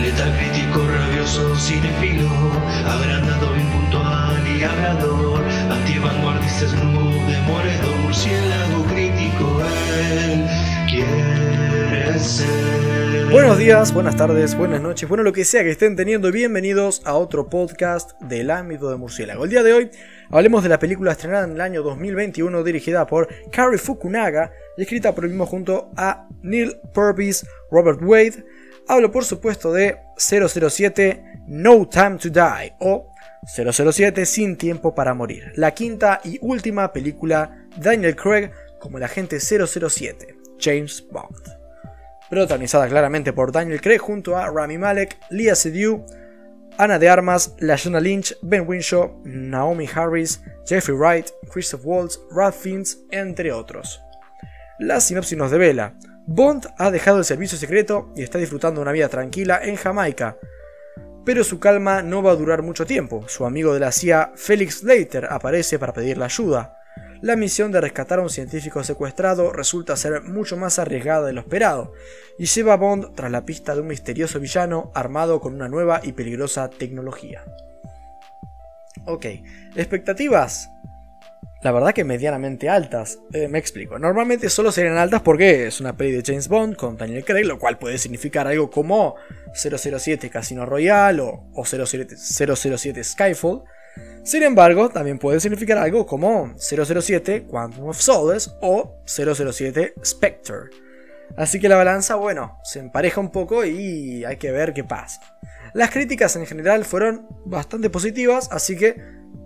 Letal crítico, rabioso, cinefilo, agrandado, y crítico, él quiere ser. Buenos días, buenas tardes, buenas noches, bueno lo que sea que estén teniendo, bienvenidos a otro podcast del ámbito de murciélago. El día de hoy hablemos de la película estrenada en el año 2021 dirigida por Cary Fukunaga y escrita por el mismo junto a Neil Purvis, Robert Wade. Hablo por supuesto de 007 No Time to Die o 007 Sin Tiempo para Morir, la quinta y última película de Daniel Craig como el agente 007, James Bond. Protagonizada claramente por Daniel Craig junto a Rami Malek, Leah Seydoux, Ana de Armas, Lashana Lynch, Ben Winshaw, Naomi Harris, Jeffrey Wright, Christoph Waltz, Ralph Fiennes, entre otros. La sinopsis nos devela. Bond ha dejado el servicio secreto y está disfrutando una vida tranquila en Jamaica. Pero su calma no va a durar mucho tiempo. Su amigo de la CIA, Felix Leiter, aparece para pedirle ayuda. La misión de rescatar a un científico secuestrado resulta ser mucho más arriesgada de lo esperado, y lleva a Bond tras la pista de un misterioso villano armado con una nueva y peligrosa tecnología. Ok, expectativas la verdad que medianamente altas. Eh, me explico. Normalmente solo serían altas porque es una peli de James Bond con Daniel Craig, lo cual puede significar algo como 007 Casino Royale o, 007, Skyfall. Sin embargo, también puede significar algo como 007 Quantum of Solace o 007 Spectre. Así que la balanza, bueno, se empareja un poco y hay que ver qué pasa. Las críticas en general fueron bastante positivas, así que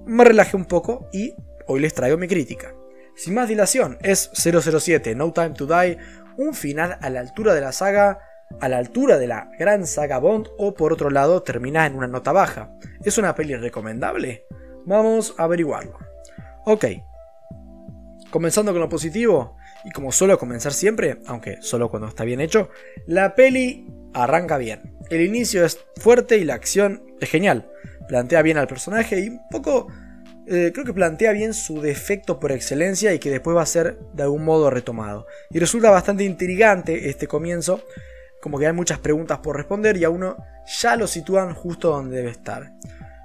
me relajé un poco y hoy les traigo mi crítica. Sin más dilación, es 007 No Time to Die un final a la altura de la saga, a la altura de la gran saga Bond o por otro lado termina en una nota baja. ¿Es una peli recomendable? Vamos a averiguarlo. Ok. Comenzando con lo positivo, y como suelo comenzar siempre, aunque solo cuando está bien hecho, la peli arranca bien. El inicio es fuerte y la acción es genial. Plantea bien al personaje y un poco eh, creo que plantea bien su defecto por excelencia y que después va a ser de algún modo retomado. Y resulta bastante intrigante este comienzo, como que hay muchas preguntas por responder y a uno ya lo sitúan justo donde debe estar.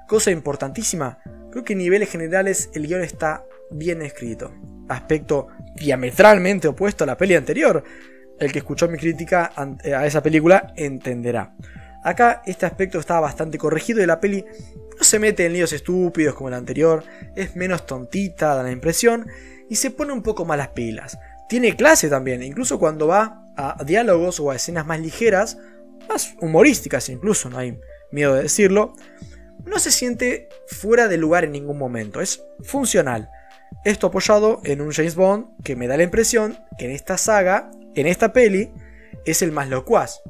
Cosa importantísima, creo que en niveles generales el guion está bien escrito. Aspecto diametralmente opuesto a la peli anterior. El que escuchó mi crítica a esa película entenderá. Acá este aspecto está bastante corregido y la peli no se mete en líos estúpidos como la anterior, es menos tontita, da la impresión, y se pone un poco más las pilas. Tiene clase también, incluso cuando va a diálogos o a escenas más ligeras, más humorísticas incluso, no hay miedo de decirlo, no se siente fuera de lugar en ningún momento, es funcional. Esto apoyado en un James Bond que me da la impresión que en esta saga, en esta peli, es el más locuaz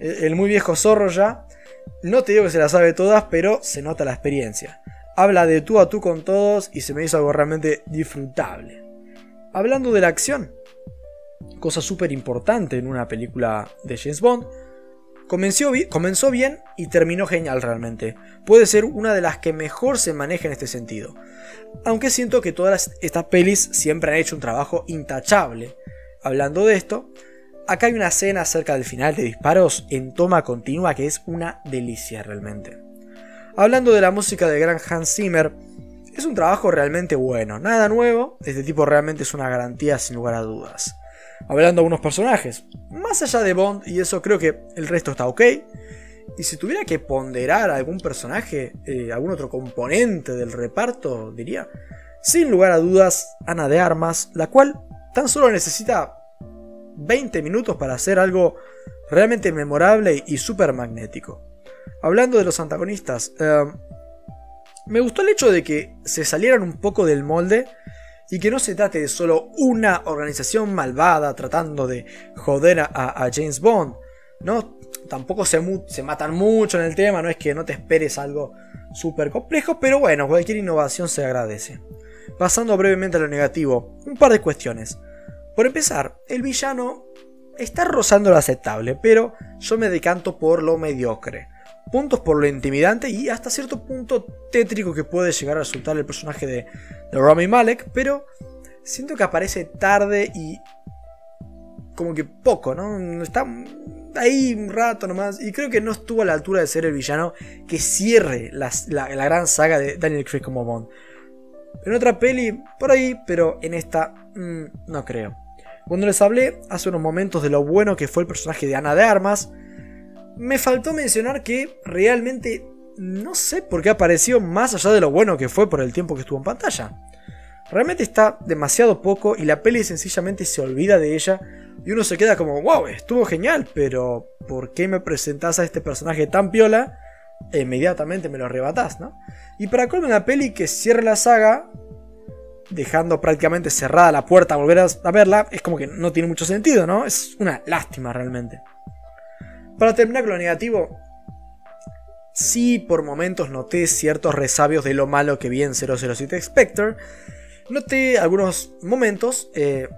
el muy viejo zorro ya. No te digo que se la sabe todas, pero se nota la experiencia. Habla de tú a tú con todos y se me hizo algo realmente disfrutable. Hablando de la acción, cosa súper importante en una película de James Bond, comenzó, comenzó bien y terminó genial realmente. Puede ser una de las que mejor se maneja en este sentido. Aunque siento que todas estas pelis siempre han hecho un trabajo intachable. Hablando de esto, Acá hay una escena cerca del final de disparos en toma continua que es una delicia realmente. Hablando de la música de gran Hans Zimmer, es un trabajo realmente bueno, nada nuevo, este tipo realmente es una garantía sin lugar a dudas. Hablando de algunos personajes, más allá de Bond, y eso creo que el resto está ok, y si tuviera que ponderar algún personaje, eh, algún otro componente del reparto, diría, sin lugar a dudas, Ana de Armas, la cual tan solo necesita 20 minutos para hacer algo realmente memorable y súper magnético. Hablando de los antagonistas, em, me gustó el hecho de que se salieran un poco del molde y que no se trate de solo una organización malvada tratando de joder a, James Bond. ¿no? Tampoco se, se, matan mucho en el tema, no es que no te esperes algo súper complejo, pero bueno, cualquier innovación se agradece. Pasando brevemente a lo negativo, un par de cuestiones. Por empezar, el villano está rozando lo aceptable, pero yo me decanto por lo mediocre. Puntos por lo intimidante y hasta cierto punto tétrico que puede llegar a resultar el personaje de, de Rami Malek, pero siento que aparece tarde y como que poco, ¿no? Está, ahí un rato nomás. Y creo que no estuvo a la altura de ser el villano que cierre la, gran saga de Daniel Craig como Bond. En otra peli, por ahí, pero en esta, mm, no creo. Cuando les hablé hace unos momentos de lo bueno que fue el personaje de Ana de Armas, me faltó mencionar que realmente no sé por qué apareció más allá de lo bueno que fue por el tiempo que estuvo en pantalla. Realmente está demasiado poco y la peli sencillamente se olvida de ella y uno se queda como, wow, estuvo genial, pero ¿por qué me presentás a este personaje tan piola? E inmediatamente me lo arrebatás, ¿no? Y para colmo la peli que cierra la saga, dejando prácticamente cerrada la puerta a volver a verla, es como que no tiene mucho sentido, ¿no? Es una lástima realmente. Para terminar con lo negativo, sí por momentos noté ciertos resabios de lo malo que vi en 007 Spectre, noté algunos momentos eh,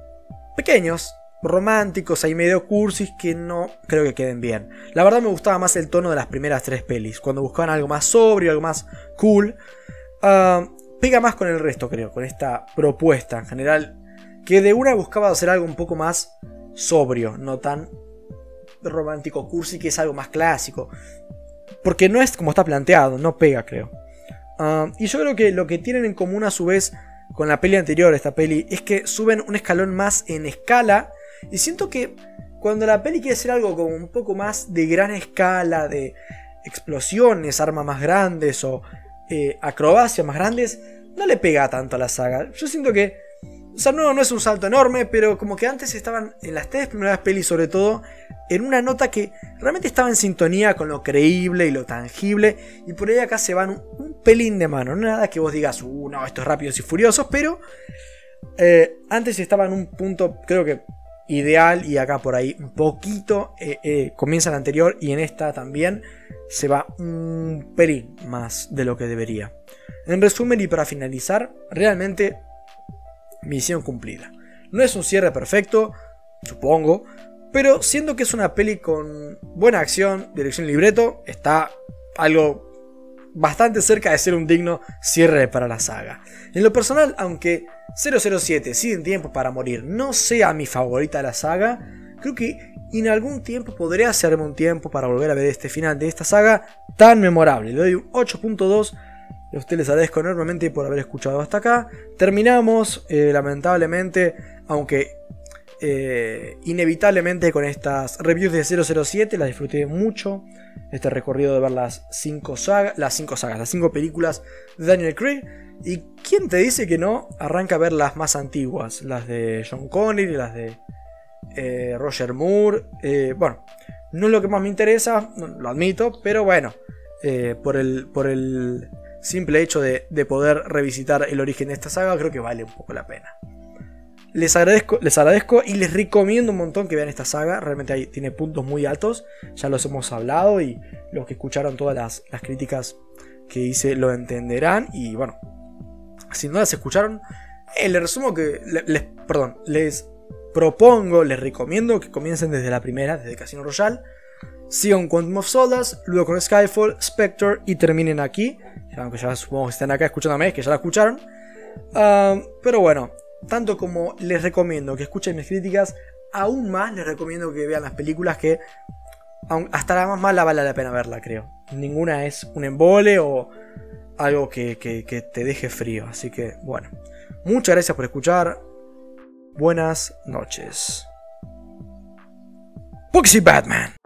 pequeños, románticos, ahí medio cursis, que no creo que queden bien. La verdad me gustaba más el tono de las primeras tres pelis, cuando buscaban algo más sobrio, algo más cool. Ah, pega más con el resto, creo, con esta propuesta en general, que de una buscaba hacer algo un poco más sobrio, no tan romántico cursi, que es algo más clásico. Porque no es como está planteado, no pega, creo. Ah, y yo creo que lo que tienen en común a su vez con la peli anterior, esta peli, es que suben un escalón más en escala. Y siento que cuando la peli quiere hacer algo como un poco más de gran escala, de explosiones, armas más grandes o eh, acrobacias más grandes, no le pega tanto a la saga. Yo siento que, o sea, no, no es un salto enorme, pero como que antes estaban en las tres primeras pelis sobre todo, en una nota que realmente estaba en sintonía con lo creíble y lo tangible, y por ahí acá se van un, pelín de mano, no nada que vos digas, uh, no, esto es rápidos y furiosos, pero eh, antes estaba en un punto, creo que ideal, y acá por ahí un poquito eh, eh, comienza la anterior, y en esta también se va un pelín más de lo que debería. En resumen y para finalizar, realmente misión cumplida. No es un cierre perfecto, supongo, pero siendo que es una peli con buena acción, dirección y libreto, está algo bastante cerca de ser un digno cierre para la saga. En lo personal, aunque 007 Sin Tiempo para Morir no sea mi favorita de la saga, creo que en algún tiempo podré hacerme un tiempo para volver a ver este final de esta saga tan memorable. Le doy un 8.2. A ustedes les agradezco enormemente por haber escuchado hasta acá. Terminamos, eh, lamentablemente, aunque eh, inevitablemente con estas reviews de 007, las disfruté mucho. Este recorrido de ver las 5 sagas, las 5 sagas, las 5 películas de Daniel Craig. Y quién te dice que no arranca a ver las más antiguas, las de John Connery, las de eh, Roger Moore. Eh, bueno, no es lo que más me interesa, lo admito, pero bueno, por, el, por el simple hecho de poder revisitar el origen de esta saga, creo que vale un poco la pena. Les agradezco, les agradezco y les recomiendo un montón que vean esta saga. Realmente tiene puntos muy altos. Ya los hemos hablado y los que escucharon todas las, críticas que hice lo entenderán. Y bueno, si no las escucharon, eh, les resumo que. Perdón, les propongo, les recomiendo que comiencen desde la primera, desde Casino Royale. Sigan Quantum of Solas, luego con Skyfall, Spectre y terminen aquí. Aunque ya supongo que están acá escuchándome, que ya la escucharon. Ah, pero bueno, tanto como les recomiendo que escuchen mis críticas, aún más les recomiendo que vean las películas que hasta la más mala vale la pena verla, creo. Ninguna es un embole o algo que, que te deje frío. Así que, bueno, muchas gracias por escuchar. Buenas noches. Puxy Batman.